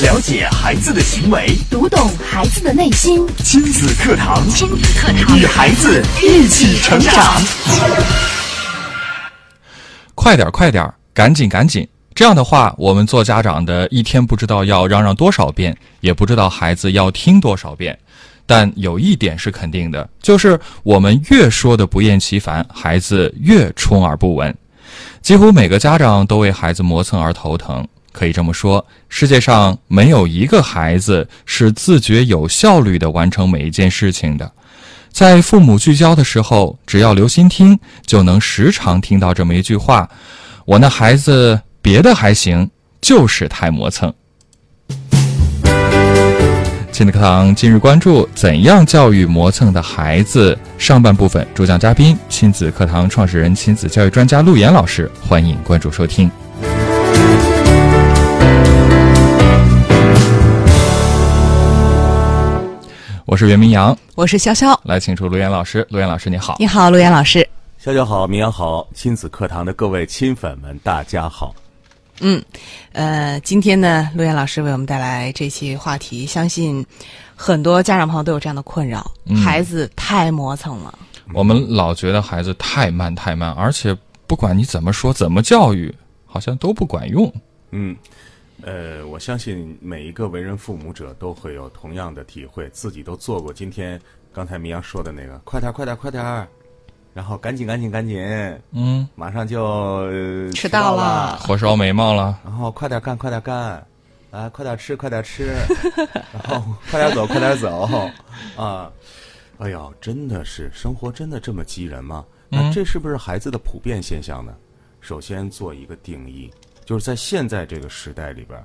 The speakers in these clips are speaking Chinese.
了解孩子的行为，读懂孩子的内心。亲子课堂，亲子课堂，与孩子一起成长。快点，快点，赶紧，赶紧！这样的话，我们做家长的一天不知道要嚷嚷多少遍，也不知道孩子要听多少遍。但有一点是肯定的，就是我们越说的不厌其烦，孩子越充耳不闻。几乎每个家长都为孩子磨蹭而头疼。可以这么说，世界上没有一个孩子是自觉有效率的完成每一件事情的。在父母聚焦的时候，只要留心听，就能时常听到这么一句话：“我那孩子别的还行，就是太磨蹭。”亲子课堂今日关注：怎样教育磨蹭的孩子？上半部分主讲嘉宾：亲子课堂创始人、亲子教育专家陆岩老师。欢迎关注收听。我是袁明阳，我是潇潇，来请出陆岩老师。陆岩老师，你好！你好，陆岩老师。潇潇好，明阳好，亲子课堂的各位亲粉们，大家好。嗯，呃，今天呢，陆岩老师为我们带来这期话题，相信很多家长朋友都有这样的困扰：孩子太磨蹭了。我们老觉得孩子太慢太慢，而且不管你怎么说、怎么教育，好像都不管用。嗯。呃，我相信每一个为人父母者都会有同样的体会，自己都做过。今天刚才明阳说的那个，快点，快点，快点，然后赶紧，赶紧，赶紧，嗯，马上就迟到了，火烧眉毛了，然后快点干，快点干，来，快点吃，快点吃，然后快点走，快点走，啊，哎呦，真的是生活真的这么激人吗？那这是不是孩子的普遍现象呢？首先做一个定义。就是在现在这个时代里边，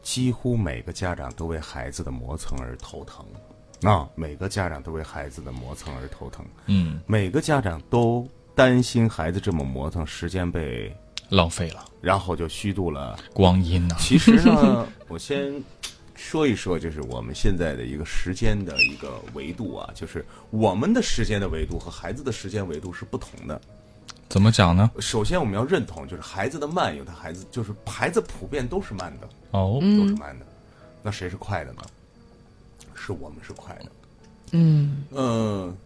几乎每个家长都为孩子的磨蹭而头疼，啊，每个家长都为孩子的磨蹭而头疼。嗯，每个家长都担心孩子这么磨蹭，时间被浪费了，然后就虚度了光阴呢。其实呢，我先说一说，就是我们现在的一个时间的一个维度啊，就是我们的时间的维度和孩子的时间维度是不同的。怎么讲呢？首先，我们要认同，就是孩子的慢，有的孩子就是孩子普遍都是慢的哦，都是慢的。那谁是快的呢？是我们是快的。嗯嗯，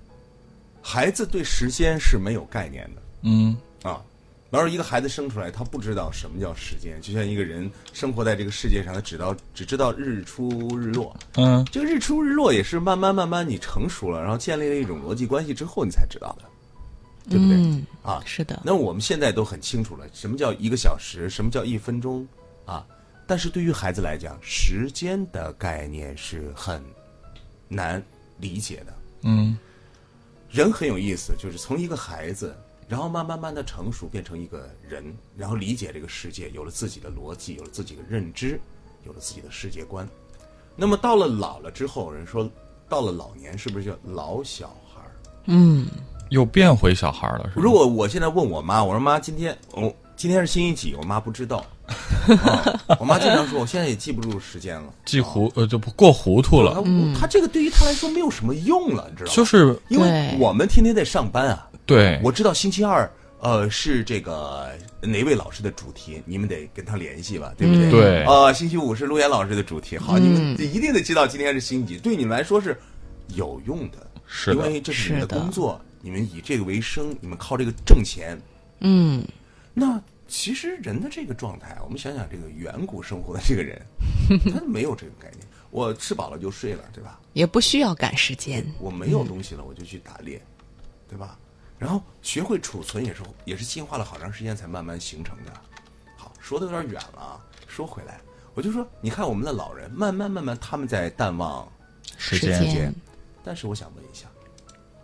孩子对时间是没有概念的。嗯啊，然后一个孩子生出来，他不知道什么叫时间，就像一个人生活在这个世界上，他只道只知道日出日落。嗯，这个日出日落也是慢慢慢慢你成熟了，然后建立了一种逻辑关系之后，你才知道的。对不对？嗯啊，是的。那我们现在都很清楚了，什么叫一个小时，什么叫一分钟，啊？但是对于孩子来讲，时间的概念是很难理解的。嗯，人很有意思，就是从一个孩子，然后慢慢慢的成熟，变成一个人，然后理解这个世界，有了自己的逻辑，有了自己的认知，有了自己的世界观。那么到了老了之后，人说到了老年，是不是叫老小孩？嗯。又变回小孩了，是吧？如果我现在问我妈，我说妈，今天我今天是星期几？我妈不知道。我妈经常说，我现在也记不住时间了，记糊呃就不过糊涂了。她这个对于她来说没有什么用了，你知道吗？就是因为我们天天在上班啊。对，我知道星期二呃是这个哪位老师的主题，你们得跟他联系吧，对不对？对。呃，星期五是陆岩老师的主题，好，你们一定得知道今天是星期几，对你们来说是有用的，是因为这是你们的工作。你们以这个为生，你们靠这个挣钱，嗯，那其实人的这个状态，我们想想这个远古生活的这个人，他没有这个概念。我吃饱了就睡了，对吧？也不需要赶时间。我没有东西了，我就去打猎，对吧？然后学会储存也是也是进化了好长时间才慢慢形成的。好，说的有点远了啊。说回来，我就说，你看我们的老人，慢慢慢慢他们在淡忘时间，但是我想问一下，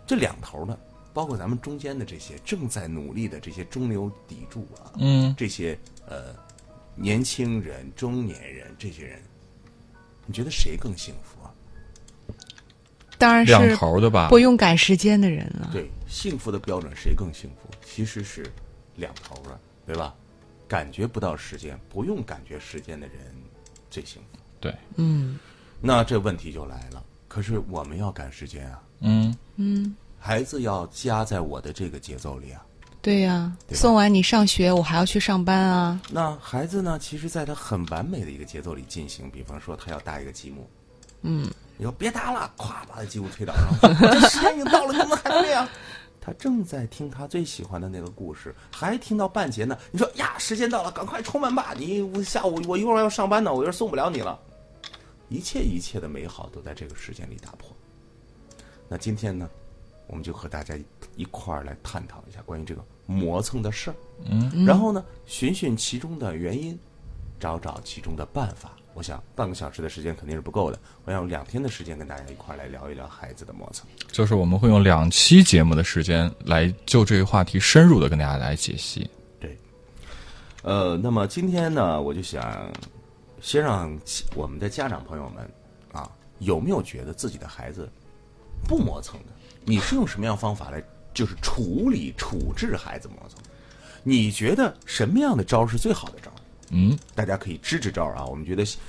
这两头呢？包括咱们中间的这些正在努力的这些中流砥柱啊，嗯，这些呃年轻人、中年人这些人，你觉得谁更幸福啊？当然是两头的吧，不用赶时间的人了。对，幸福的标准谁更幸福？其实是两头的，对吧？感觉不到时间，不用感觉时间的人最幸福。对，嗯。那这问题就来了，可是我们要赶时间啊。嗯嗯。孩子要加在我的这个节奏里啊。对呀、对送完你上学，我还要去上班啊。那孩子呢，其实在他很完美的一个节奏里进行，比方说他要搭一个积木，嗯，你说别搭了，咵把他积木推倒，然后这时间已经到了，你怎么还不练啊？他正在听他最喜欢的那个故事，还听到半截呢。你说呀，时间到了，赶快出门吧！你我下午我一会儿要上班呢，我有点送不了你了。一切一切的美好都在这个时间里打破。那今天呢，我们就和大家一一块儿来探讨一下关于这个磨蹭的事儿，嗯，然后呢，寻寻其中的原因，找找其中的办法。我想半个小时的时间肯定是不够的，我想用两天的时间跟大家一块儿来聊一聊孩子的磨蹭。就是我们会用两期节目的时间来就这个话题深入的跟大家来解析。对，呃，那么今天呢，我就想先让我们的家长朋友们啊，有没有觉得自己的孩子不磨蹭的？你是用什么样方法来就是处理处置孩子磨蹭？你觉得什么样的招是最好的招？嗯，大家可以支支招啊！我们觉得亲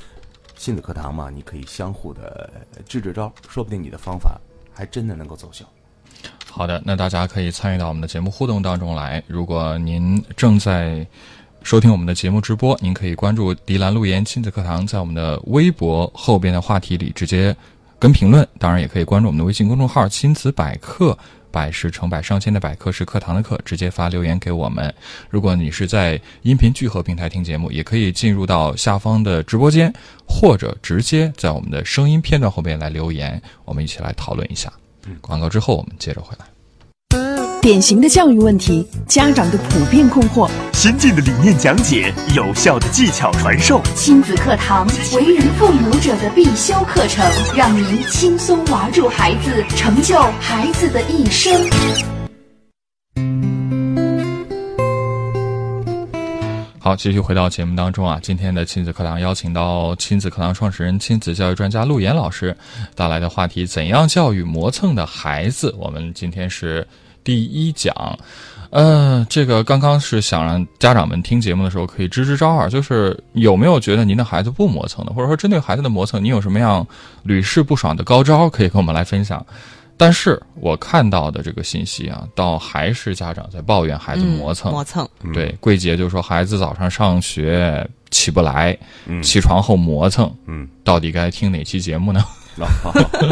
亲子课堂嘛，你可以相互的支支招，说不定你的方法还真的能够奏效。好的，那大家可以参与到我们的节目互动当中来。如果您正在收听我们的节目直播，您可以关注“迪兰路言亲子课堂”，在我们的微博后边的话题里直接跟评论。当然，也可以关注我们的微信公众号“亲子百科”，百事成百上千的百课是课堂的课，直接发留言给我们。如果你是在音频聚合平台听节目，也可以进入到下方的直播间，或者直接在我们的声音片段后面来留言，我们一起来讨论一下。广告之后，我们接着回来。典型的教育问题，家长的普遍困惑，先进的理念讲解，有效的技巧传授。亲子课堂，为人父母者的必修课程，让您轻松玩住孩子，成就孩子的一生。好，继续回到节目当中啊，今天的亲子课堂邀请到亲子课堂创始人、亲子教育专家陆岩老师带来的话题：怎样教育磨蹭的孩子？我们今天是第一讲。呃，这个刚刚是想让家长们听节目的时候可以支支招啊，就是有没有觉得您的孩子不磨蹭的，或者说针对孩子的磨蹭，你有什么样屡试不爽的高招可以跟我们来分享？但是我看到的这个信息啊，倒还是家长在抱怨孩子磨蹭，磨蹭，对，桂姐就说孩子早上上学起不来，嗯起床后磨蹭，嗯，到底该听哪期节目呢？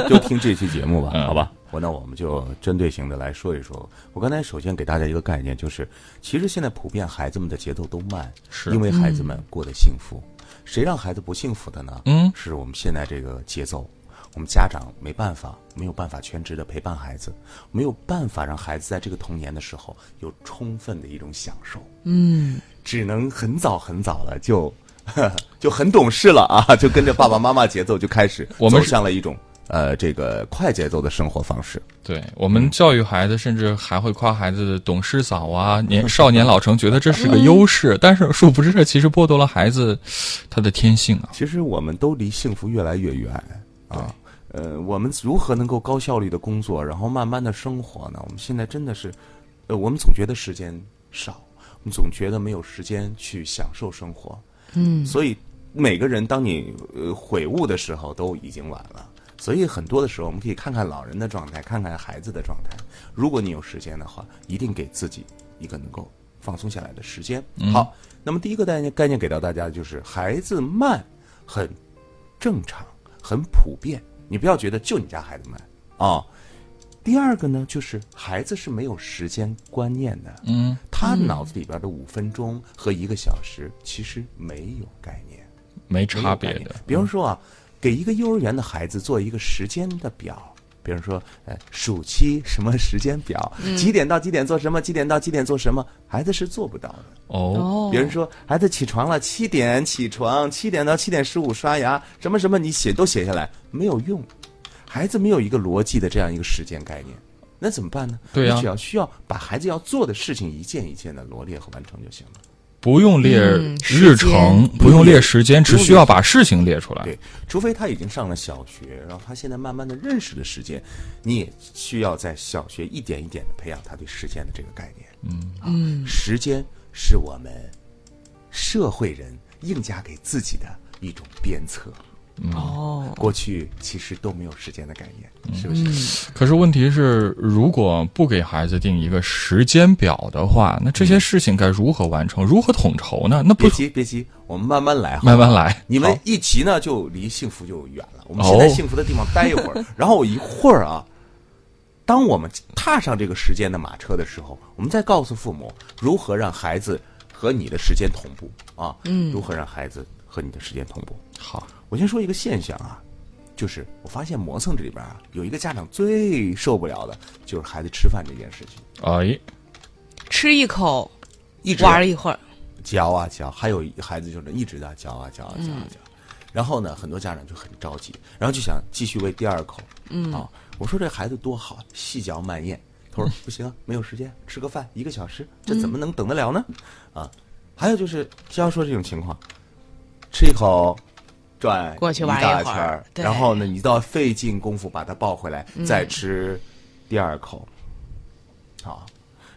就听这期节目吧，嗯好吧？我那我们就针对性的来说一说。我刚才首先给大家一个概念，就是其实现在普遍孩子们的节奏都慢，是因为孩子们过得幸福。谁让孩子不幸福的呢？嗯是我们现在这个节奏，我们家长没办法，没有办法全职的陪伴孩子，没有办法让孩子在这个童年的时候有充分的一种享受。嗯，只能很早很早了就 就很懂事了啊，就跟着爸爸妈妈节奏就开始走我们是向了一种呃这个快节奏的生活方式。对我们教育孩子，甚至还会夸孩子懂事早啊，年少年老成，觉得这是个优势。但是殊不知，这其实剥夺了孩子他的天性啊。其实我们都离幸福越来越远啊。呃，我们如何能够高效率的工作，然后慢慢的生活呢？我们现在真的是，呃，我们总觉得时间少，我们总觉得没有时间去享受生活。嗯，所以每个人当你呃悔悟的时候，都已经晚了。所以很多的时候，我们可以看看老人的状态，看看孩子的状态。如果你有时间的话，一定给自己一个能够放松下来的时间。好，那么第一个概念概念给到大家的就是孩子慢，很正常，很普遍。你不要觉得就你家孩子慢啊、第二个呢，就是孩子是没有时间观念的。嗯，他脑子里边的五分钟和一个小时其实没有概念，没差别的。比方说啊，给一个幼儿园的孩子做一个时间的表，比如说呃暑期什么时间表，几点到几点做什么，几点到几点做什么，孩子是做不到的。哦，哦，比如说孩子起床了，七点起床，七点到七点十五刷牙，什么什么你写都写下来没有用，孩子没有一个逻辑的这样一个时间概念，那怎么办呢？对呀你只要需要把孩子要做的事情一件一件的罗列和完成就行了。不用列日间程，不用列时间，只需要把事情列出来。对，除非他已经上了小学，然后他现在慢慢的认识了时间，你也需要在小学一点一点的培养他对时间的这个概念。嗯嗯，时间是我们社会人硬加给自己的一种鞭策。哦，过去其实都没有时间的概念，是不是？可是问题是，如果不给孩子定一个时间表的话，那这些事情该如何完成？如何统筹呢？那不别急，别急，我们慢慢来，慢慢来。你们一急呢，就离幸福就远了。我们先在哦幸福的地方待一会儿，然后一会儿啊，当我们踏上这个时间的马车的时候，我们再告诉父母如何让孩子和你的时间同步啊，嗯，如何让孩子和你的时间同步。好，我先说一个现象啊，就是我发现磨蹭这里边啊，有一个家长最受不了的就是孩子吃饭这件事情，哎，吃一口一直玩一会儿，嚼啊嚼，还有孩子就是一直在嚼啊嚼啊嚼啊嚼。然后呢，很多家长就很着急，然后就想继续喂第二口。嗯啊，我说这孩子多好，细嚼慢咽。他说 不行啊，没有时间，吃个饭一个小时，这怎么能等得了呢？啊，还有就是像要说这种情况，吃一口，转过去玩一大圈儿，然后呢，你都要费尽功夫把它抱回来，再吃第二口。好，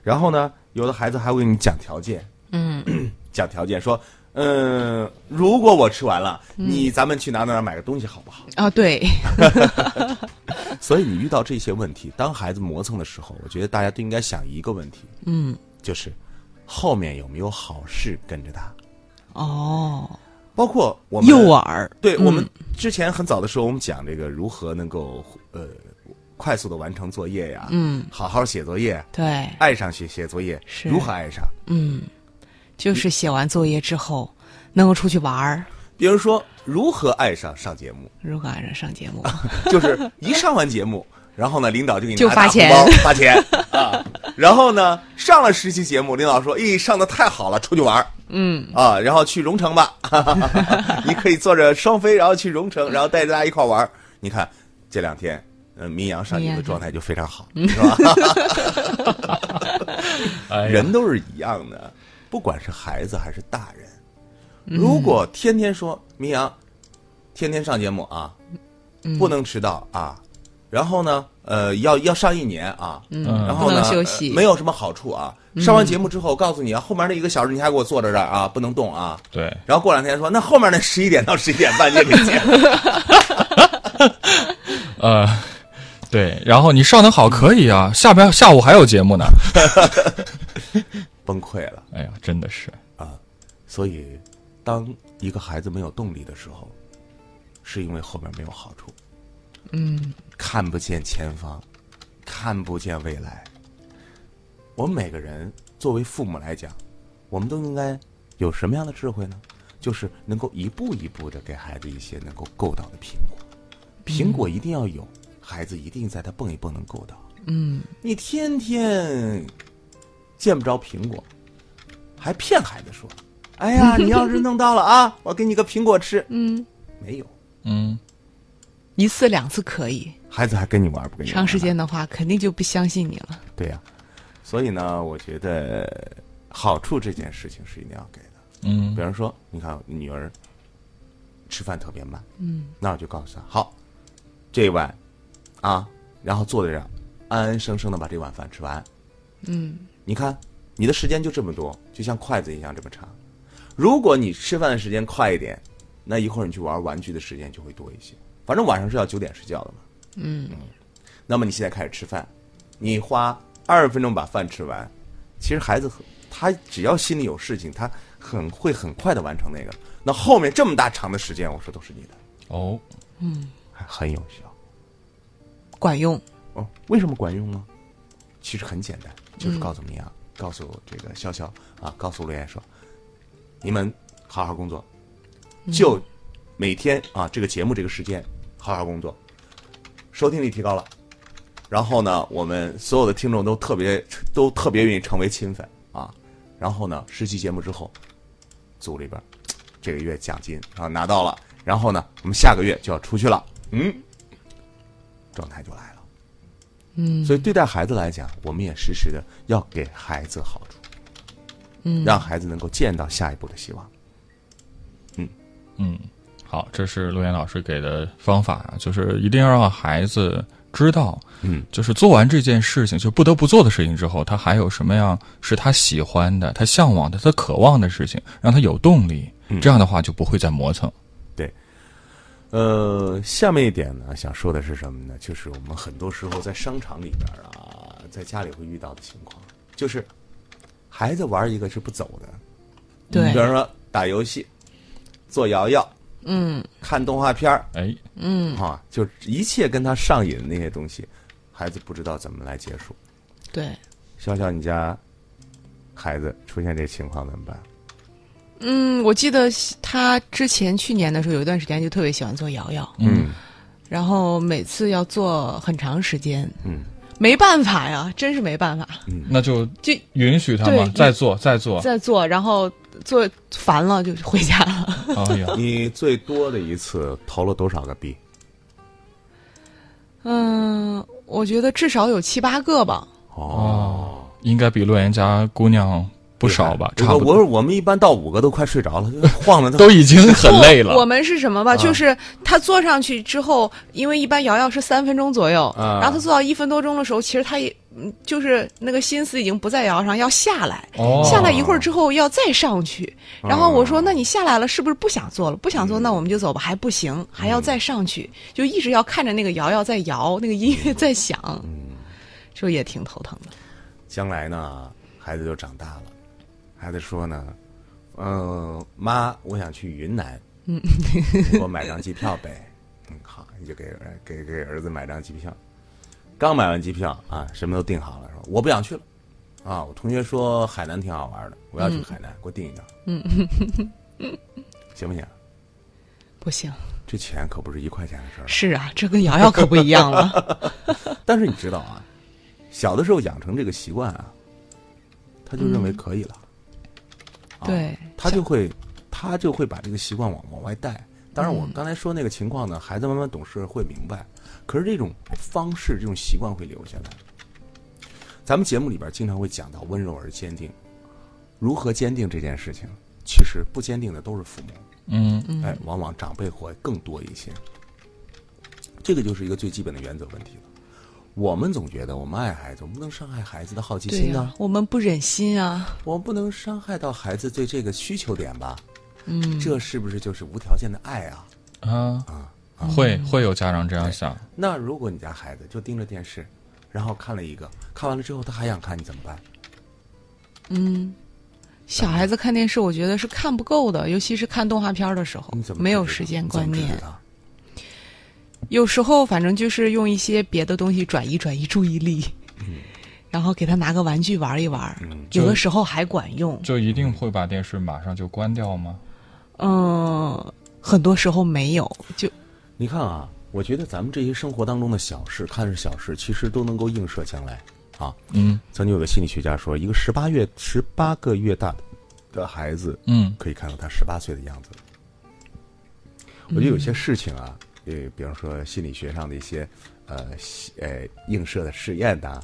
然后呢，有的孩子还会给你讲条件，嗯，讲条件说，嗯，如果我吃完了，嗯你咱们去哪哪哪买个东西好不好？啊，对 所以你遇到这些问题，当孩子磨蹭的时候，我觉得大家都应该想一个问题，嗯，就是后面有没有好事跟着他？哦，包括我们诱饵，嗯。对我们之前很早的时候，我们讲这个如何能够呃快速的完成作业呀，嗯，好好写作业，对，爱上写写作业，是。如何爱上？嗯，就是写完作业之后能够出去玩儿，比如说如何爱上上节目，如何爱上上节目，就是一上完节目，然后呢，领导就给你就发拿大红包发钱。啊。然后呢，上了十期节目，领导说：“咦，上的太好了，出去玩儿嗯，啊，然后去荣城吧，你可以坐着双飞，然后去荣城，然后带着大家一块玩。你看这两天，呃，民阳上你民谣的状态就非常好，是吧？人都是一样的，不管是孩子还是大人，如果天天说明阳，天天上节目啊，不能迟到啊，然后呢，呃，要要上一年啊，嗯然后不呢能休息呃没有什么好处啊。上完节目之后，告诉你啊，后面那一个小时你还给我坐在这儿啊，不能动啊。对，然后过两天说，那后面那十一点到十一点半你也给接，呃，对，然后你上的好可以啊，下边下午还有节目呢。崩溃了。哎呀，真的是啊，所以，当一个孩子没有动力的时候，是因为后面没有好处。嗯，看不见前方，看不见未来。我们每个人作为父母来讲，我们都应该有什么样的智慧呢？就是能够一步一步的给孩子一些能够够到的苹果。苹果一定要有，孩子一定在他蹦一蹦能够到。嗯，你天天见不着苹果，还骗孩子说：“哎呀，你要是弄到了啊，我给你个苹果吃。”嗯，没有，嗯，一次两次可以，孩子还跟你玩不跟你玩？长时间的话肯定就不相信你了。对呀、所以呢，我觉得好处这件事情是一定要给的。嗯比方说，你看女儿吃饭特别慢，嗯，那我就告诉她，好，这一碗啊，然后坐在这儿，安安生生的把这碗饭吃完。嗯，你看，你的时间就这么多，就像筷子一样这么长。如果你吃饭的时间快一点，那一会儿你去玩玩具的时间就会多一些。反正晚上是要九点睡觉的嘛。嗯那么你现在开始吃饭，你花二十分钟把饭吃完，其实孩子他只要心里有事情，他很会很快的完成那个。那后面这么大长的时间，我说都是你的，哦，嗯还很有效管用。哦。为什么管用呢？其实很简单，就是告诉你啊，告诉这个潇潇啊，告诉陆岩说，你们好好工作，就每天啊这个节目这个时间好好工作，收听率提高了。然后呢，我们所有的听众都特别都特别愿意成为亲粉啊。然后呢，十期节目之后，组里边这个月奖金啊拿到了，然后呢，我们下个月就要出去了，嗯，状态就来了。嗯所以对待孩子来讲，我们也时时的要给孩子好处，嗯，让孩子能够见到下一步的希望。嗯，好，这是陆岩老师给的方法啊，就是一定要让孩子知道，嗯，就是做完这件事情，就不得不做的事情之后，他还有什么样是他喜欢的、他向往的、他渴望的事情，让他有动力。嗯这样的话就不会再磨蹭。对呃，下面一点呢，想说的是什么呢？就是我们很多时候在商场里边啊，在家里会遇到的情况，就是孩子玩一个是不走的，对比方说打游戏、做摇摇、嗯。看动画片儿。哎，嗯，啊，就一切跟他上瘾的那些东西，孩子不知道怎么来结束。对，笑笑，你家孩子出现这情况怎么办？嗯，我记得他之前去年的时候有一段时间就特别喜欢做瑶瑶，嗯。然后每次要做很长时间，嗯。没办法呀，真是没办法，嗯。那就就允许他嘛，再做再做。再做，然后做烦了就回家了。哎呀，你最多的一次投了多少个币？嗯，我觉得至少有七八个吧。哦，应该比洛言家姑娘不少吧？差不多，我我们一般到五个都快睡着了，晃的 都已经很累了。我们是什么吧？啊就是他坐上去之后，因为一般摇摇是三分钟左右，啊然后他坐到一分多钟的时候，其实他也嗯就是那个心思已经不在摇上，要下来。哦下来一会儿之后要再上去，然后我说：“那你下来了，是不是不想做了？不想做，那我们就走吧。”还不行，还要再上去，就一直要看着那个摇摇在摇，那个音乐在响，嗯就也挺头疼的。将来呢，孩子就长大了，孩子说呢，嗯、妈，我想去云南，嗯，给我买张机票呗。嗯，好，你就给儿给给儿子买张机票。刚买完机票啊，什么都订好了，说我不想去了。啊，我同学说海南挺好玩的，我要去海南，给我订一张。嗯，行不行？不行，这钱可不是一块钱的事儿。是啊，这跟瑶瑶可不一样了。但是你知道啊，小的时候养成这个习惯啊，他就认为可以了。啊对他就会他就会把这个习惯往往外带。当然，我刚才说那个情况呢，孩子慢慢懂事会明白，可是这种方式、这种习惯会留下来。咱们节目里边经常会讲到温柔而坚定，如何坚定这件事情，其实不坚定的都是父母。嗯，哎，往往长辈会更多一些。这个就是一个最基本的原则问题了。我们总觉得我们爱孩子，我们不能伤害孩子的好奇心呢、我们不忍心啊。我们不能伤害到孩子对这个需求点吧？嗯，这是不是就是无条件的爱啊？啊啊，会会有家长这样想。那如果你家孩子就盯着电视，然后看了一个，看完了之后他还想看，你怎么办？嗯小孩子看电视，我觉得是看不够的，尤其是看动画片的时候你怎，么没有时间观念。有时候反正就是用一些别的东西转移转移注意力，然后给他拿个玩具玩一玩，有的时候还管用。就一定会把电视马上就关掉吗？嗯，很多时候没有，就你看啊，我觉得咱们这些生活当中的小事，看似小事，其实都能够映射将来啊。嗯曾经有个心理学家说，一个十八月十八个月大的孩子，嗯可以看到他十八岁的样子。我觉得有些事情啊，呃，比方说心理学上的一些呃呃映射的试验呐、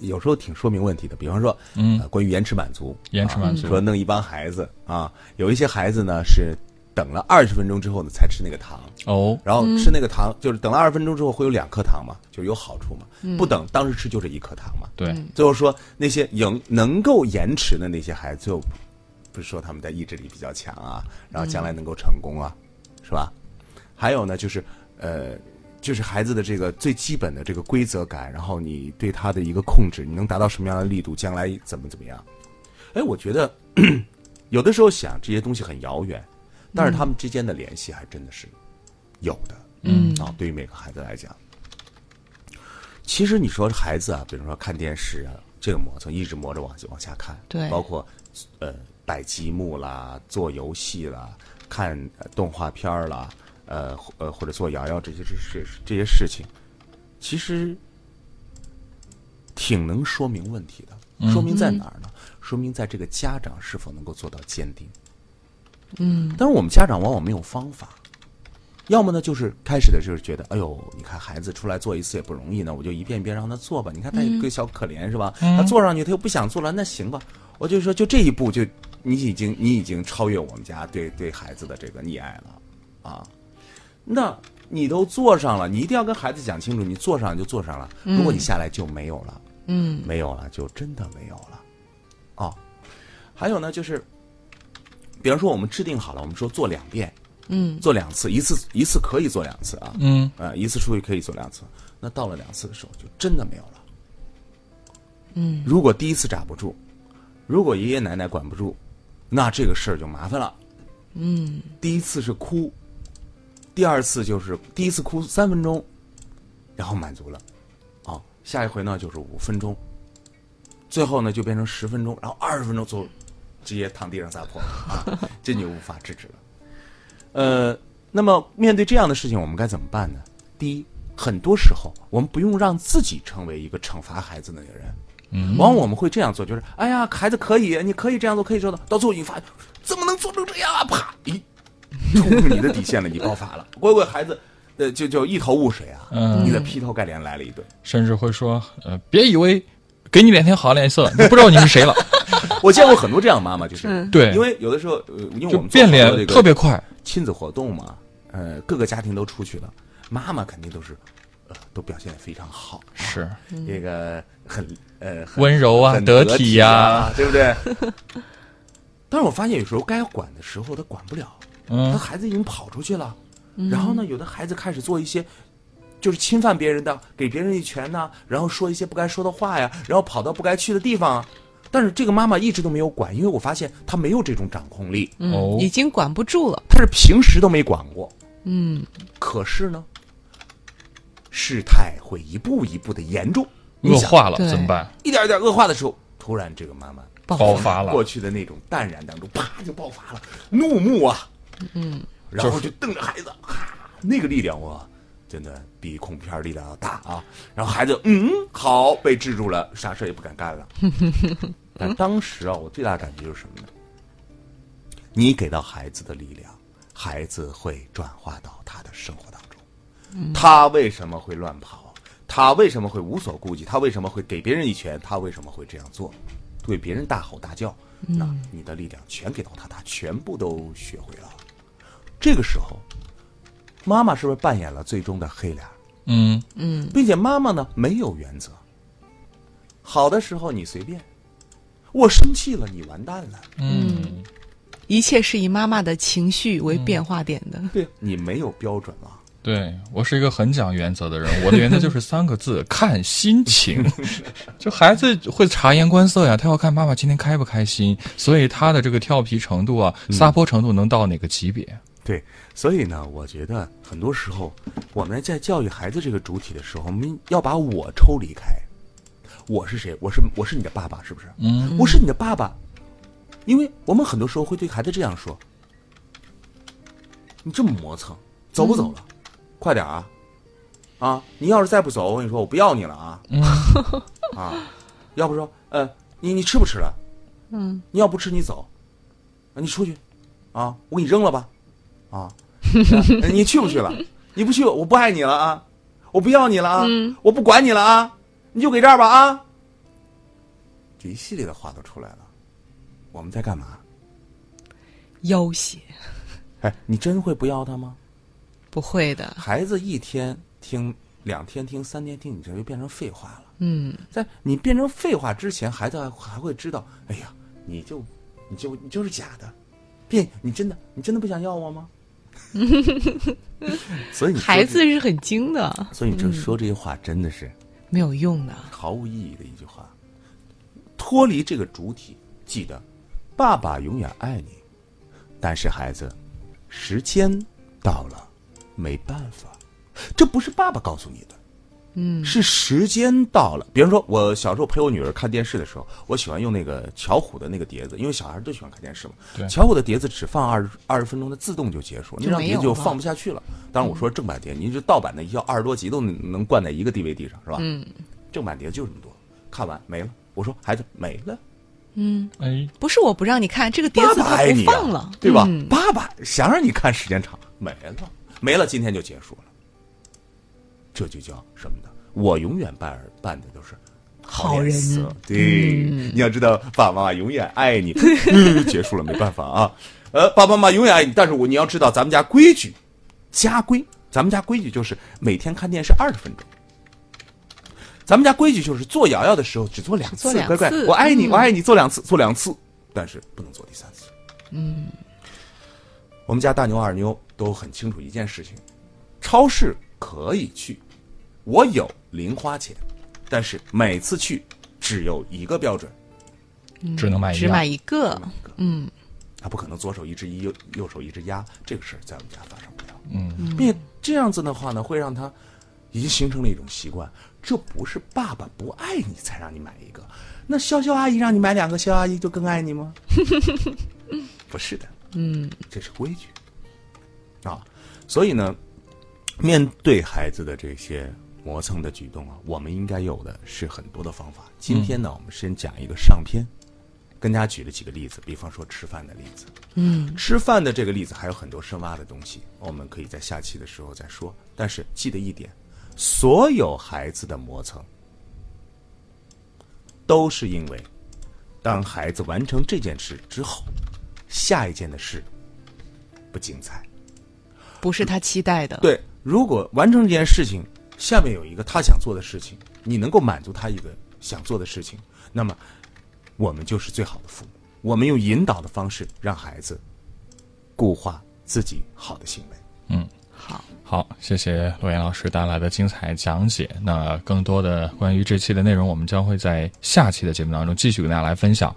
有时候挺说明问题的。比方说，嗯呃，关于延迟满足，延迟满足啊说弄一帮孩子啊，有一些孩子呢是等了二十分钟之后呢才吃那个糖，哦，然后吃那个糖，就是等了二十分钟之后会有两颗糖嘛，就有好处嘛。不等，当时吃就这一颗糖嘛。对，最后说那些能能够延迟的那些孩子，最后不是说他们的意志力比较强啊，然后将来能够成功啊，是吧？还有呢，就是呃，就是孩子的这个最基本的这个规则感，然后你对他的一个控制，你能达到什么样的力度，将来怎么怎么样？哎，我觉得 有的时候想这些东西很遥远，但是他们之间的联系还真的是有的。嗯啊，对于每个孩子来讲。其实你说孩子啊，比如说看电视啊，这个磨蹭一直磨着往往下看，对包括呃摆积木啦、做游戏啦、看、呃动画片儿啦，呃或呃或者做瑶瑶这些这这这些事情，其实挺能说明问题的。说明在哪儿呢？说明在这个家长是否能够做到坚定。嗯，但是我们家长往往没有方法。要么呢，就是开始的就是觉得，哎呦，你看孩子出来做一次也不容易呢，我就一遍一遍让他做吧。你看他一个小可怜是吧？他坐上去他又不想做了，那行吧，我就说就这一步就你已经你已经超越我们家对对孩子的这个溺爱了啊。那你都坐上了，你一定要跟孩子讲清楚，你坐上就坐上了，如果你下来就没有了，嗯，没有了就真的没有了。哦，还有呢，就是，比方说我们制定好了，我们说做两遍，嗯。做两次，一次一次可以做两次啊，嗯。呃，一次出去可以做两次，那到了两次的时候就真的没有了。嗯，如果第一次扎不住，如果爷爷奶奶管不住，那这个事儿就麻烦了。嗯，第一次是哭，第二次就是第一次哭三分钟，然后满足了，啊，下一回呢就是五分钟，最后呢就变成十分钟，然后二十分钟就直接躺地上撒泼啊，这你就无法制止了。呃，那么面对这样的事情，我们该怎么办呢？第一，很多时候我们不用让自己成为一个惩罚孩子的那个人。嗯，往往我们会这样做，就是哎呀，孩子可以，你可以这样做，可以做到，到最后你发现怎么能做成这样啊？啪，咦，冲出你的底线了，你爆发了，乖乖孩子，呃，就就一头雾水啊，嗯你的劈头盖脸来了一顿。甚至会说，呃，别以为给你两天好脸色，你不知道你是谁了。我见过很多这样的妈妈，就是、对因为有的时候，呃，因为我们变脸特别快。亲子活动嘛，呃，各个家庭都出去了，妈妈肯定都是，呃，都表现的非常好，是，这个很呃很温柔啊得体体呀对不对？但是我发现有时候该管的时候他管不了，他嗯孩子已经跑出去了，然后呢，有的孩子开始做一些。就是侵犯别人的，给别人一拳呐、然后说一些不该说的话呀，然后跑到不该去的地方啊。但是这个妈妈一直都没有管，因为我发现她没有这种掌控力，已经管不住了。她是平时都没管过。嗯，可是呢，事态会一步一步的严重，恶化了怎么办？一点一点恶化的时候，突然这个妈妈爆发了过去的那种淡然当中，啪就爆发了，怒目啊，嗯，然后就瞪着孩子，哈，那个力量哇，真的比恐怖片力量要大啊。然后孩子嗯好被制住了，啥事儿也不敢干了。但当时啊，我最大的感觉就是什么呢？你给到孩子的力量，孩子会转化到他的生活当中。他为什么会乱跑？他为什么会无所顾忌？他为什么会给别人一拳？他为什么会这样做？对别人大吼大叫？那你的力量全给到他，他全部都学会了。这个时候，妈妈是不是扮演了最终的黑脸？嗯嗯并且妈妈呢没有原则。好的时候你随便，我生气了你完蛋了。嗯，一切是以妈妈的情绪为变化点的。对你没有标准了。对我是一个很讲原则的人，我的原则就是三个字：看心情。就孩子会察言观色呀，他要看妈妈今天开不开心，所以他的这个调皮程度啊、撒泼程度能到哪个级别？对，所以呢，我觉得很多时候我们在教育孩子这个主体的时候，我们要把我抽离开。我是谁？我是我是你的爸爸，是不是？嗯，我是你的爸爸，因为我们很多时候会对孩子这样说：“你这么磨蹭，走不走了？快点啊！啊，你要是再不走，我跟你说，我不要你了啊！啊，要不说，呃，你你吃不吃了？嗯，你要不吃，你走，啊你出去，啊，我给你扔了吧，啊，呃 你去不去了？你不去，我不爱你了啊，我不要你了啊，我不管你了啊，你就给这儿吧啊。这一系列的话都出来了，我们在干嘛？要挟哎，你真会不要他吗？不会的。孩子一天听，两天听，三天听，你这就变成废话了。嗯，在你变成废话之前，孩子还还会知道，哎呀，你就你就你就是假的，变你真的你真的不想要我吗？所以你孩子是很精的，所以你这说这些话真的是没有用的。毫无意义的一句话。脱离这个主体，记得，爸爸永远爱你，但是孩子，时间到了，没办法，这不是爸爸告诉你的。嗯，是时间到了。比方说，我小时候陪我女儿看电视的时候，我喜欢用那个巧虎的那个碟子，因为小孩都喜欢看电视嘛。对巧虎的碟子只放二十二十分钟，它自动就结束，那张碟子就放不下去了。当然，我说正版碟，您这盗版的要二十多集都能能灌在一个 DVD 上，是吧？嗯正版碟就这么多，看完没了。我说孩子没了，嗯，哎，不是我不让你看这个碟爸子，它不放了，对吧？嗯爸爸想让你看时间长，没了，没了，今天就结束了。这就叫什么呢？我永远办儿办的都是好人对，你要知道，爸爸妈妈永远爱你。嗯结束了，没办法啊。呃，爸爸妈妈永远爱你，但是我你要知道，咱们家规矩，家规，咱们家规矩就是每天看电视二十分钟。咱们家规矩就是做瑶瑶的时候只做两次，乖乖，我爱你，嗯我爱你，做两次，做两次，但是不能做第三次。嗯，我们家大牛二妞都都很清楚一件事情：超市可以去，我有零花钱，但是每次去只有一个标准，只能买一只买一个，嗯，他不可能左手一只一，右右手一只鸭，这个事儿在我们家发生不了。嗯，并且这样子的话呢，会让他已经形成了一种习惯。这不是爸爸不爱你才让你买一个，那潇潇阿姨让你买两个，潇阿姨就更爱你吗？不是的，嗯，这是规矩。啊。所以呢，面对孩子的这些磨蹭的举动啊，我们应该有的是很多的方法。今天呢，我们先讲一个上篇，跟大家举了几个例子，比方说吃饭的例子。嗯，吃饭的这个例子还有很多深挖的东西，我们可以在下期的时候再说。但是记得一点，所有孩子的磨蹭，都是因为当孩子完成这件事之后，下一件的事不精彩。不是他期待的，对，如果完成这件事情，下面有一个他想做的事情，你能够满足他一个想做的事情，那么我们就是最好的父母。我们用引导的方式，让孩子固化自己好的行为。嗯，好，好，谢谢罗岩老师带来的精彩讲解。那更多的关于这期的内容，我们将会在下期的节目当中继续跟大家来分享。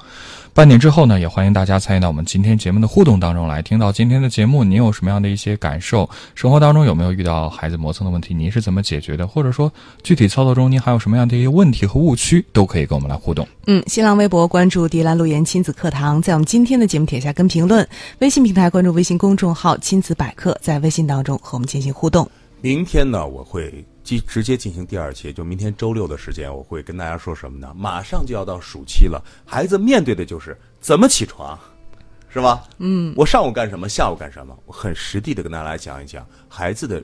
半点之后呢，也欢迎大家参与到我们今天节目的互动当中来，听到今天的节目，您有什么样的一些感受？生活当中有没有遇到孩子磨蹭的问题？您是怎么解决的？或者说具体操作中您还有什么样的一些问题和误区，都可以跟我们来互动。嗯，新浪微博关注“迪兰路言亲子课堂”，在我们今天的节目帖下跟评论；微信平台关注微信公众号“亲子百科”，在微信当中和我们进行互动。明天呢，我会直直接进行第二期，就明天周六的时间，我会跟大家说什么呢？马上就要到暑期了，孩子面对的就是怎么起床，是吧？嗯，我上午干什么，下午干什么？我很实地的跟大家来讲一讲孩子的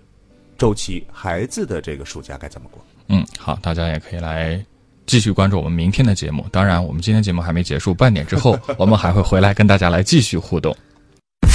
周期，孩子的这个暑假该怎么过。嗯，好，大家也可以来继续关注我们明天的节目。当然，我们今天节目还没结束，半点之后 我们还会回来跟大家来继续互动。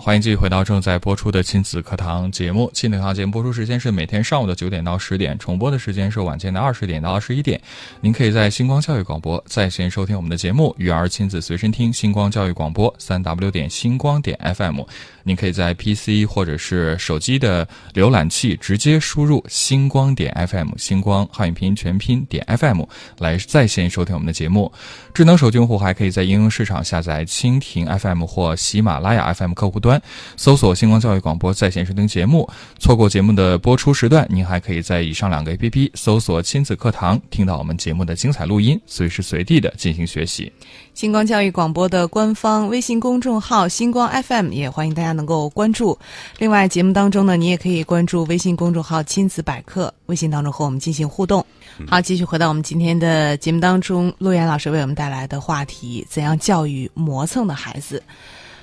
欢迎继续回到正在播出的亲子课堂节目。亲子课堂节目播出时间是每天上午的九点到十点，重播的时间是晚间的二十点到二十一点。您可以在星光教育广播在线收听我们的节目，育儿亲子随身听，星光教育广播三 w 点星光点 FM。您可以在 PC 或者是手机的浏览器直接输入星光点 FM，星光汉语拼音全拼点 FM 来在线收听我们的节目。智能手机用户还可以在应用市场下载蜻蜓 FM 或喜马拉雅 FM 客户端，搜索“星光教育广播”在线收听节目。错过节目的播出时段，您还可以在以上两个 APP 搜索“亲子课堂”，听到我们节目的精彩录音，随时随地的进行学习。星光教育广播的官方微信公众号“星光 FM” 也欢迎大家能够关注。另外，节目当中呢，你也可以关注微信公众号“亲子百科”，微信当中和我们进行互动。好，继续回到我们今天的节目当中，陆岩老师为我们带来的话题：怎样教育磨蹭的孩子？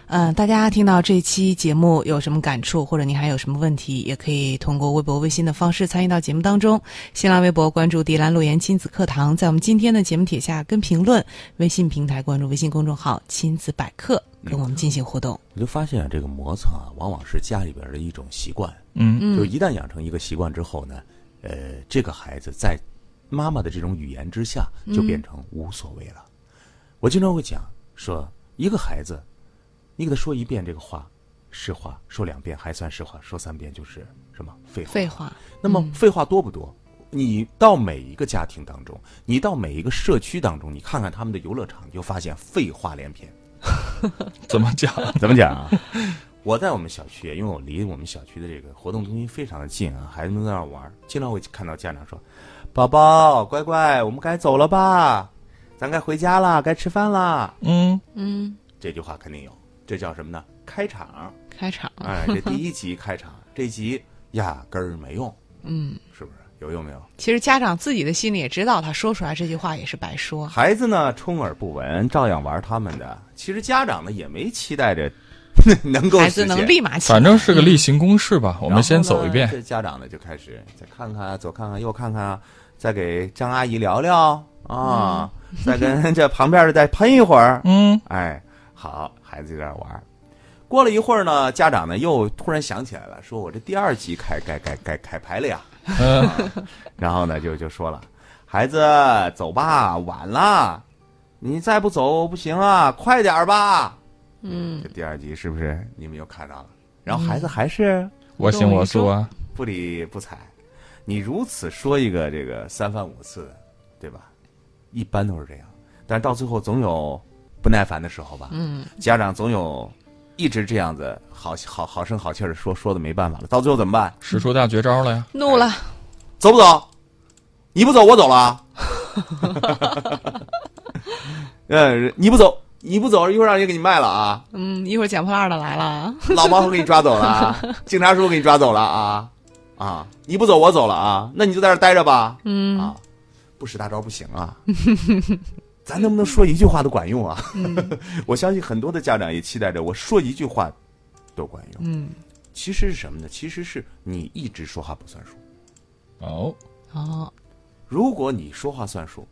嗯、大家听到这期节目有什么感触，或者您还有什么问题，也可以通过微博、微信的方式参与到节目当中。新浪微博关注“迪兰路言亲子课堂”，在我们今天的节目帖下跟评论；微信平台关注微信公众号“亲子百科”，跟我们进行互动。我就发现啊，这个磨蹭啊，往往是家里边的一种习惯。嗯就一旦养成一个习惯之后呢，呃，这个孩子在妈妈的这种语言之下，就变成无所谓了。我经常会讲说，一个孩子，你给他说一遍这个话，实话；说两遍还算实话，说三遍就是什么废话。废话，那么废话多不多？你到每一个家庭当中，你到每一个社区当中，你看看他们的游乐场，你就发现废话连篇。怎么讲？怎么讲啊？我在我们小区，因为我离我们小区的这个活动中心非常的近啊，孩子们在那儿玩，经常会看到家长说：“宝宝，乖乖，我们该走了吧？咱该回家了，该吃饭了。嗯，嗯，”这句话肯定有，这叫什么呢？开场。开场，哎，这第一集开场，这集压根儿没用，嗯，是不是？有用没有？其实家长自己的心里也知道，他说出来这句话也是白说。孩子呢，充耳不闻，照样玩他们的。其实家长呢，也没期待着 能够孩子能立马起来反正是个例行公事吧。我们先走一遍家长呢就开始再看看，左看看右看看啊，再给张阿姨聊聊啊，再跟这旁边的再喷一会儿。嗯，哎，好，孩子就在那玩儿。过了一会儿呢，家长呢又突然想起来了，说我这第二集开开开开开拍了呀。嗯 然后呢就就说了，孩子走吧，晚了，你再不走不行啊，快点儿吧。嗯，这第二集是不是你们又看到了？然后孩子还是我行我素啊。不理不睬。你如此说一个这个三番五次的，对吧？一般都是这样，但是到最后总有不耐烦的时候吧。嗯，家长总有一直这样子好好好声好气的说，说的没办法了，到最后怎么办？使出大绝招了呀！怒了，走不走？你不走，我走了啊。嗯，你不走，你不走，一会儿让人给你卖了啊！嗯，一会儿捡破烂的来了，老毛头给你抓走了啊！警察叔叔给你抓走了啊！啊！你不走，我走了啊！那你就在这待着吧。嗯啊，不使大招不行啊。咱能不能说一句话都管用啊？我相信很多的家长也期待着我说一句话都管用。嗯，其实是什么呢？其实是你一直说话不算数。哦，哦，如果你说话算数，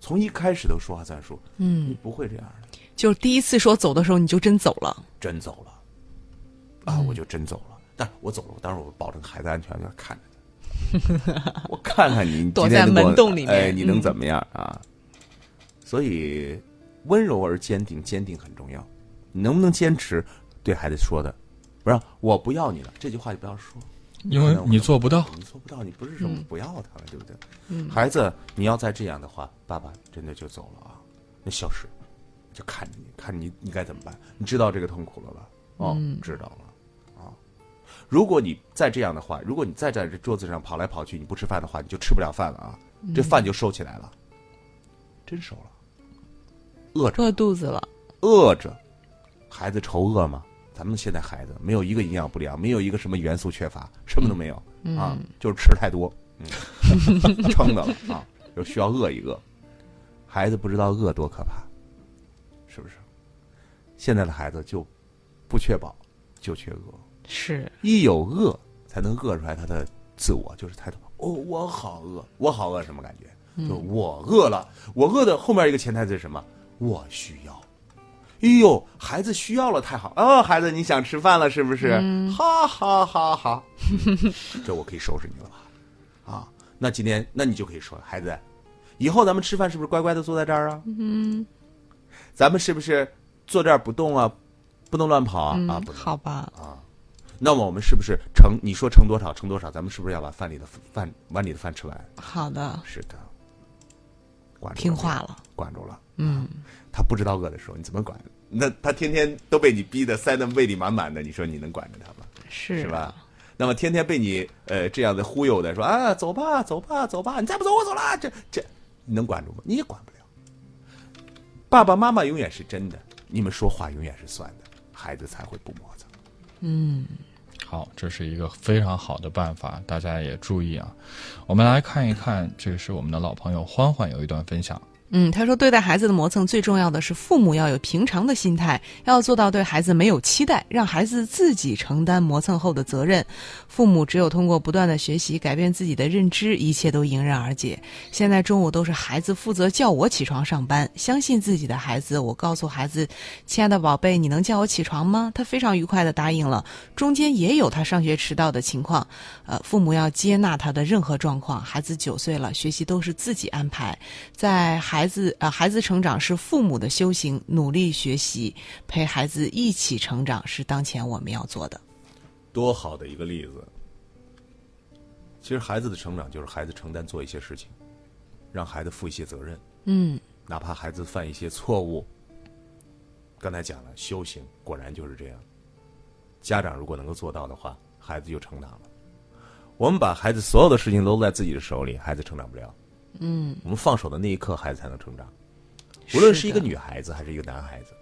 从一开始都说话算数，嗯你，不会这样的。就是第一次说走的时候，你就真走了，真走了，啊，我就真走了。但我走了，当然我保证孩子安全在看着他。我看看你，你躲在门洞里面哎，你能嗯怎么样啊？所以温柔而坚定，坚定很重要。你能不能坚持对孩子说的？不是我不要你了，这句话就不要说。因为你做不到。你做不到，你不是说嗯不要他了，对不对？孩子，你要再这样的话，爸爸真的就走了啊，那消失，就看着你，看你你该怎么办？你知道这个痛苦了吧？哦，嗯知道了啊。如果你再这样的话，如果你再在这桌子上跑来跑去，你不吃饭的话，你就吃不了饭了啊，这饭就收起来了，真收了，饿着饿肚子了，饿着，孩子愁饿吗？咱们现在孩子没有一个营养不良，没有一个什么元素缺乏，什么都没有、啊，就是吃太多，嗯，撑的了啊，就需要饿一饿。孩子不知道饿多可怕，是不是？现在的孩子就不缺饱，就缺饿，是，一有饿才能饿出来他的自我，就是抬头哦，我好饿，我好饿什么感觉？就我饿了，我饿的后面一个潜台词是什么？我需要。哎呦，孩子需要了，太好哦！孩子，你想吃饭了是不是？哈哈哈哈！这我可以收拾你了吧？啊，那今天那你就可以说，孩子，以后咱们吃饭是不是乖乖的坐在这儿啊？嗯，咱们是不是坐这儿不动啊？不能乱跑啊！啊，嗯不，能。好吧，啊那么我们是不是盛？你说盛多少盛多少？咱们是不是要把饭里的饭碗里的饭吃完？好的，是的，管住听话了，管住了。嗯，他不知道饿的时候，你怎么管？那他天天都被你逼得塞得胃里满满的，你说你能管着他吗？是是吧？？那么天天被你呃这样的忽悠的说啊，走吧，走吧，走吧，你再不走我走了，这这你能管住吗？你也管不了。爸爸妈妈永远是真的，你们说话永远是算的，孩子才会不磨蹭。好，这是一个非常好的办法，大家也注意啊。我们来看一看，这个是我们的老朋友欢欢有一段分享。嗯，他说，对待孩子的磨蹭，最重要的是父母要有平常的心态，要做到对孩子没有期待，让孩子自己承担磨蹭后的责任。父母只有通过不断的学习，改变自己的认知，一切都迎刃而解。现在中午都是孩子负责叫我起床上班，相信自己的孩子，我告诉孩子：“亲爱的宝贝，你能叫我起床吗？”他非常愉快的答应了。中间也有他上学迟到的情况，呃，父母要接纳他的任何状况。孩子九岁了，学习都是自己安排，在孩子呃孩子成长是父母的修行，努力学习，陪孩子一起成长是当前我们要做的。多好的一个例子！其实孩子的成长就是孩子承担做一些事情，让孩子负一些责任，嗯，哪怕孩子犯一些错误。刚才讲了，修行果然就是这样。家长如果能够做到的话，孩子就成长了。我们把孩子所有的事情都在自己的手里，孩子成长不了。嗯，我们放手的那一刻，孩子才能成长。无论是一个女孩子还是一个男孩子，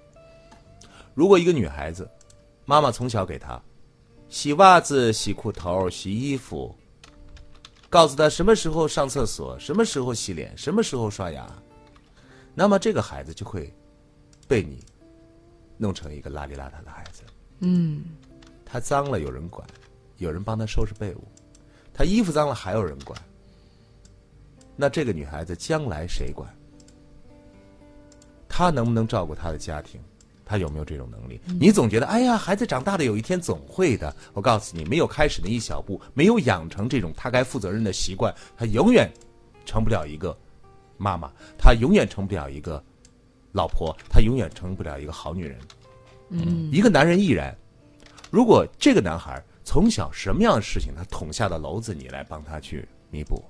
如果一个女孩子，妈妈从小给她洗袜子、洗裤头、洗衣服，告诉她什么时候上厕所，什么时候洗脸，什么时候刷牙，那么这个孩子就会被你弄成一个邋里邋遢的孩子。嗯，他脏了有人管，有人帮他收拾被褥；他衣服脏了还有人管。那这个女孩子将来谁管？她能不能照顾她的家庭？她有没有这种能力？你总觉得，哎呀，孩子长大了，有一天总会的。我告诉你，没有开始那一小步，没有养成这种他该负责任的习惯，他永远成不了一个妈妈，他永远成不了一个老婆，他永远成不了一个好女人。嗯，一个男人亦然。如果这个男孩从小什么样的事情他捅下的篓子，你来帮他去弥补；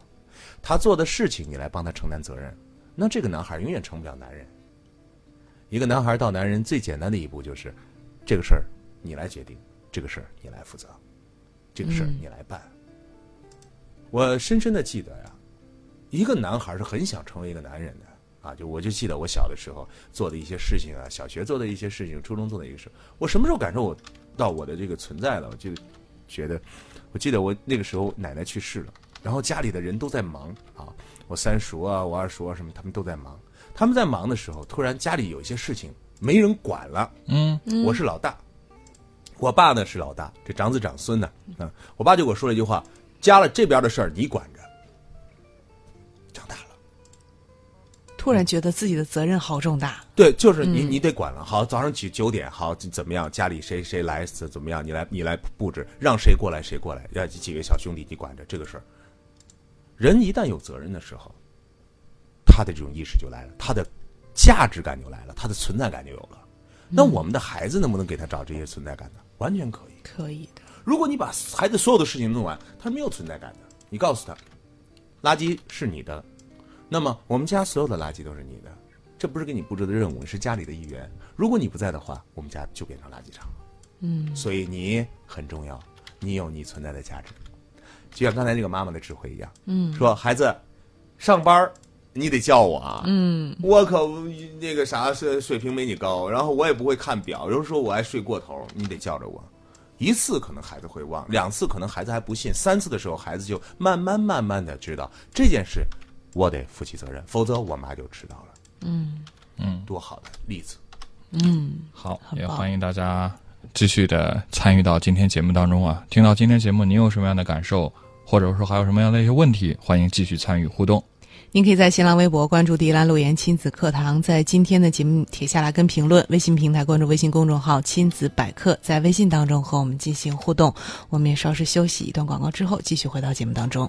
他做的事情，你来帮他承担责任，那这个男孩永远成不了男人。一个男孩到男人最简单的一步就是，这个事儿你来决定，这个事儿你来负责，这个事儿你来办。我深深的记得呀，一个男孩是很想成为一个男人的啊，就我就记得我小的时候做的一些事情啊，小学做的一些事情，初中做的一个事，我什么时候感受我到我的这个存在了？我就觉得，我记得我那个时候奶奶去世了，然后家里的人都在忙啊，我三叔啊，我二叔啊什么，他们都在忙。他们在忙的时候，突然家里有一些事情没人管了。嗯，我是老大，我爸呢是老大，这长子长孙呢，嗯，我爸就给我说了一句话：家了这边的事儿你管着。长大了，突然觉得自己的责任好重大。对，就是你你得管了。好，早上起九点，好怎么样？家里谁谁来怎怎么样？你来你来布置，让谁过来谁过来，让几个小兄弟你管着这个事儿。人一旦有责任的时候，他的这种意识就来了，他的价值感就来了，他的存在感就有了。那我们的孩子能不能给他找这些存在感呢？完全可以。可以的，如果你把孩子所有的事情弄完，他没有存在感的。你告诉他，垃圾是你的，那么我们家所有的垃圾都是你的，这不是给你布置的任务，你是家里的一员。如果你不在的话，我们家就变成垃圾场了。嗯，所以你很重要，你有你存在的价值，就像刚才那个妈妈的指挥一样。嗯，说孩子，上班儿你得叫我啊。嗯，我可那个啥是水平没你高，然后我也不会看表，有时候说我还睡过头，你得叫着我。一次可能孩子会忘，两次可能孩子还不信，三次的时候孩子就慢慢慢慢的知道这件事，我得负起责任，否则我妈就迟到了。嗯嗯，多好的例子！嗯，好，也欢迎大家继续的参与到今天节目当中啊。听到今天节目，您有什么样的感受，或者说还有什么样的一些问题，欢迎继续参与互动。您可以在新浪微博关注“迪兰路言亲子课堂”，在今天的节目帖下来跟评论；微信平台关注微信公众号“亲子百科”，在微信当中和我们进行互动。我们也稍事休息一段广告之后，继续回到节目当中。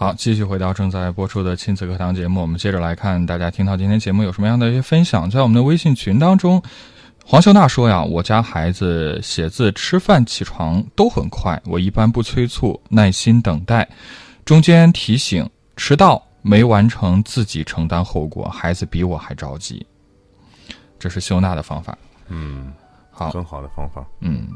好，继续回到正在播出的亲子课堂节目，我们接着来看大家听到今天节目有什么样的一些分享。在我们的微信群当中，黄秀娜说呀，我家孩子写字、吃饭、起床都很快，我一般不催促，耐心等待，中间提醒，迟到没完成自己承担后果，孩子比我还着急。这是秀娜的方法。嗯，好，很好的方法。嗯，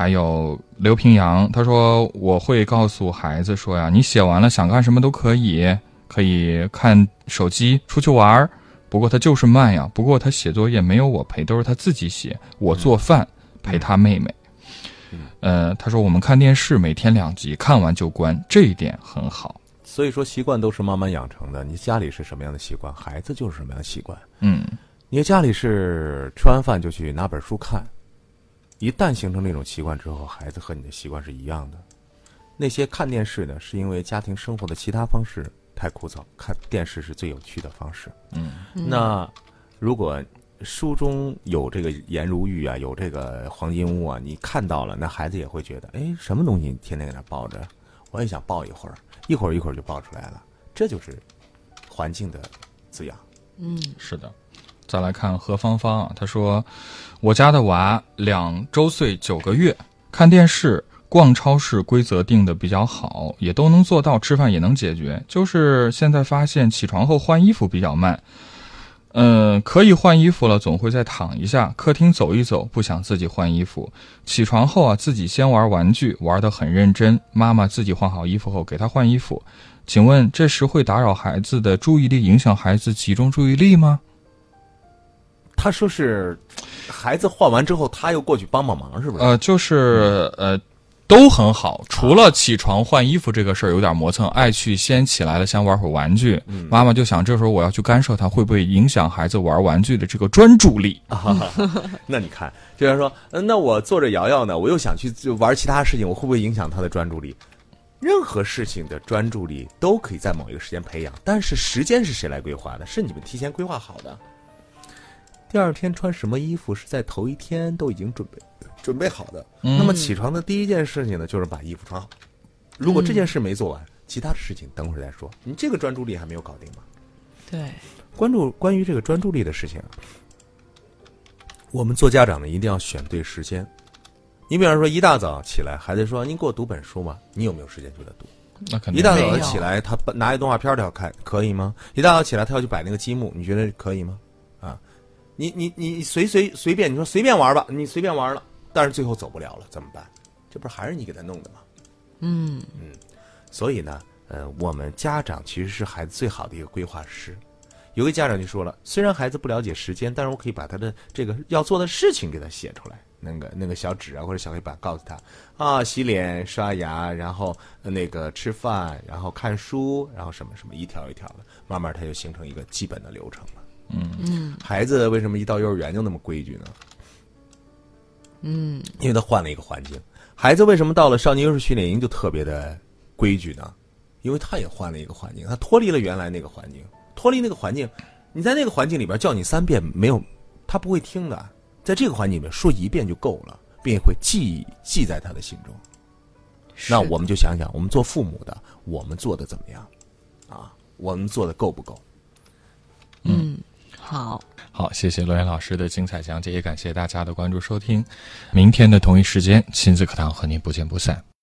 还有刘平阳，他说我会告诉孩子说呀，你写完了想干什么都可以，可以看手机、出去玩儿。不过他就是慢呀，不过他写作业没有我陪，都是他自己写，我做饭陪他妹妹。呃，他说我们看电视每天两集，看完就关，这一点很好。所以说，习惯都是慢慢养成的。你家里是什么样的习惯，孩子就是什么样的习惯。嗯你家里是吃完饭就去拿本书看，一旦形成这种习惯之后，孩子和你的习惯是一样的。那些看电视呢，是因为家庭生活的其他方式太枯燥，看电视是最有趣的方式。嗯那如果书中有这个颜如玉啊，有这个黄金屋啊，你看到了，那孩子也会觉得，哎，什么东西你天天在那抱着，我也想抱一会儿，一会儿一会儿就抱出来了，这就是环境的滋养。嗯是的。再来看何芳芳啊，她说，我家的娃两周岁九个月，看电视逛超市规则定的比较好，也都能做到，吃饭也能解决。就是现在发现起床后换衣服比较慢，嗯，可以换衣服了，总会再躺一下，客厅走一走，不想自己换衣服。起床后啊，自己先玩玩具，玩得很认真。妈妈自己换好衣服后给他换衣服，请问这时会打扰孩子的注意力，影响孩子集中注意力吗？他说是孩子换完之后，他又过去帮帮忙，是不是？呃，就是呃，都很好，除了起床换衣服这个事儿有点磨蹭，爱去先起来了，先玩会儿玩具。妈妈就想，这时候我要去干涉他，会不会影响孩子玩玩具的这个专注力？那你看，就像说，嗯，那我坐着瑶瑶呢，我又想去就玩其他事情，我会不会影响他的专注力？任何事情的专注力都可以在某一个时间培养，但是时间是谁来规划的？是你们提前规划好的。第二天穿什么衣服是在头一天都已经准备准备好的。那么起床的第一件事情呢，就是把衣服穿好。如果这件事没做完，其他的事情等会儿再说。你这个专注力还没有搞定吗？对，关注关于这个专注力的事情，我们做家长的一定要选对时间。你比方说，一大早起来，孩子说：“您给我读本书吗？”你有没有时间就在读？那肯定一大早起来，他拿一动画片儿他要看，可以吗？一大早起来，他要去摆那个积木，你觉得可以吗？啊，你你你随随随便，你说随便玩吧，你随便玩了，但是最后走不了了，怎么办？这不是还是你给他弄的吗？嗯嗯所以呢，呃，我们家长其实是孩子最好的一个规划师。有个家长就说了，虽然孩子不了解时间，但是我可以把他的这个要做的事情给他写出来，那个那个小纸啊或者小黑板，告诉他啊，洗脸、刷牙，然后呃那个吃饭，然后看书，然后什么什么，一条一条的，慢慢他就形成一个基本的流程了。嗯孩子为什么一到幼儿园就那么规矩呢？嗯因为他换了一个环境。孩子为什么到了少年优势训练营就特别的规矩呢？因为他也换了一个环境，他脱离了原来那个环境，脱离那个环境，你在那个环境里边叫你三遍没有，他不会听的。在这个环境里面说一遍就够了，并且会记记在他的心中。那我们就想想，我们做父母的，我们做的怎么样？啊，我们做的够不够？嗯好。好，谢谢罗岩老师的精彩讲解，也感谢大家的关注收听。明天的同一时间，亲子课堂和您不见不散。